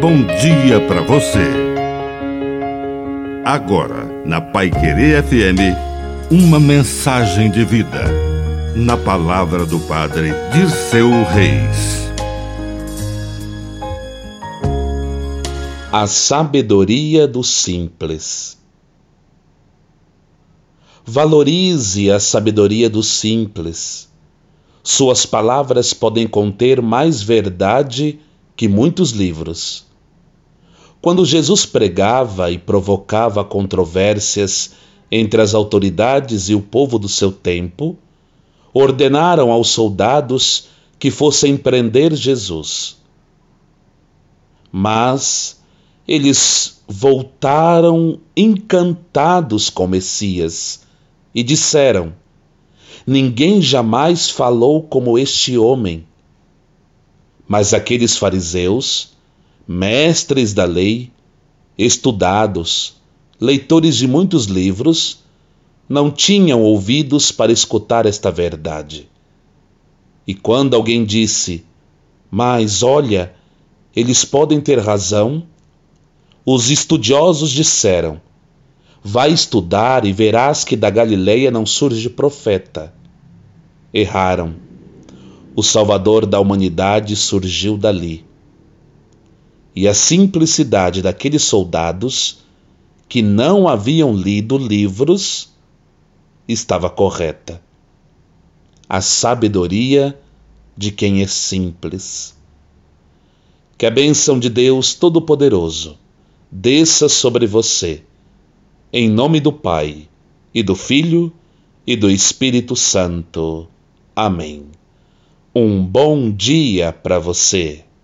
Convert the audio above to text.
bom dia para você. Agora, na Pai Querer FM, uma mensagem de vida. Na palavra do Padre Dirceu Reis. A sabedoria do simples. Valorize a sabedoria do simples. Suas palavras podem conter mais verdade que muitos livros. Quando Jesus pregava e provocava controvérsias entre as autoridades e o povo do seu tempo, ordenaram aos soldados que fossem prender Jesus. Mas eles voltaram encantados com Messias e disseram: Ninguém jamais falou como este homem. Mas aqueles fariseus, mestres da lei, estudados, leitores de muitos livros, não tinham ouvidos para escutar esta verdade. E quando alguém disse: Mas olha, eles podem ter razão, os estudiosos disseram: Vai estudar e verás que da Galileia não surge profeta. Erraram o Salvador da humanidade surgiu dali. E a simplicidade daqueles soldados, que não haviam lido livros, estava correta. A sabedoria de quem é simples. Que a bênção de Deus Todo-Poderoso desça sobre você, em nome do Pai, e do Filho, e do Espírito Santo. Amém. Um bom dia para você.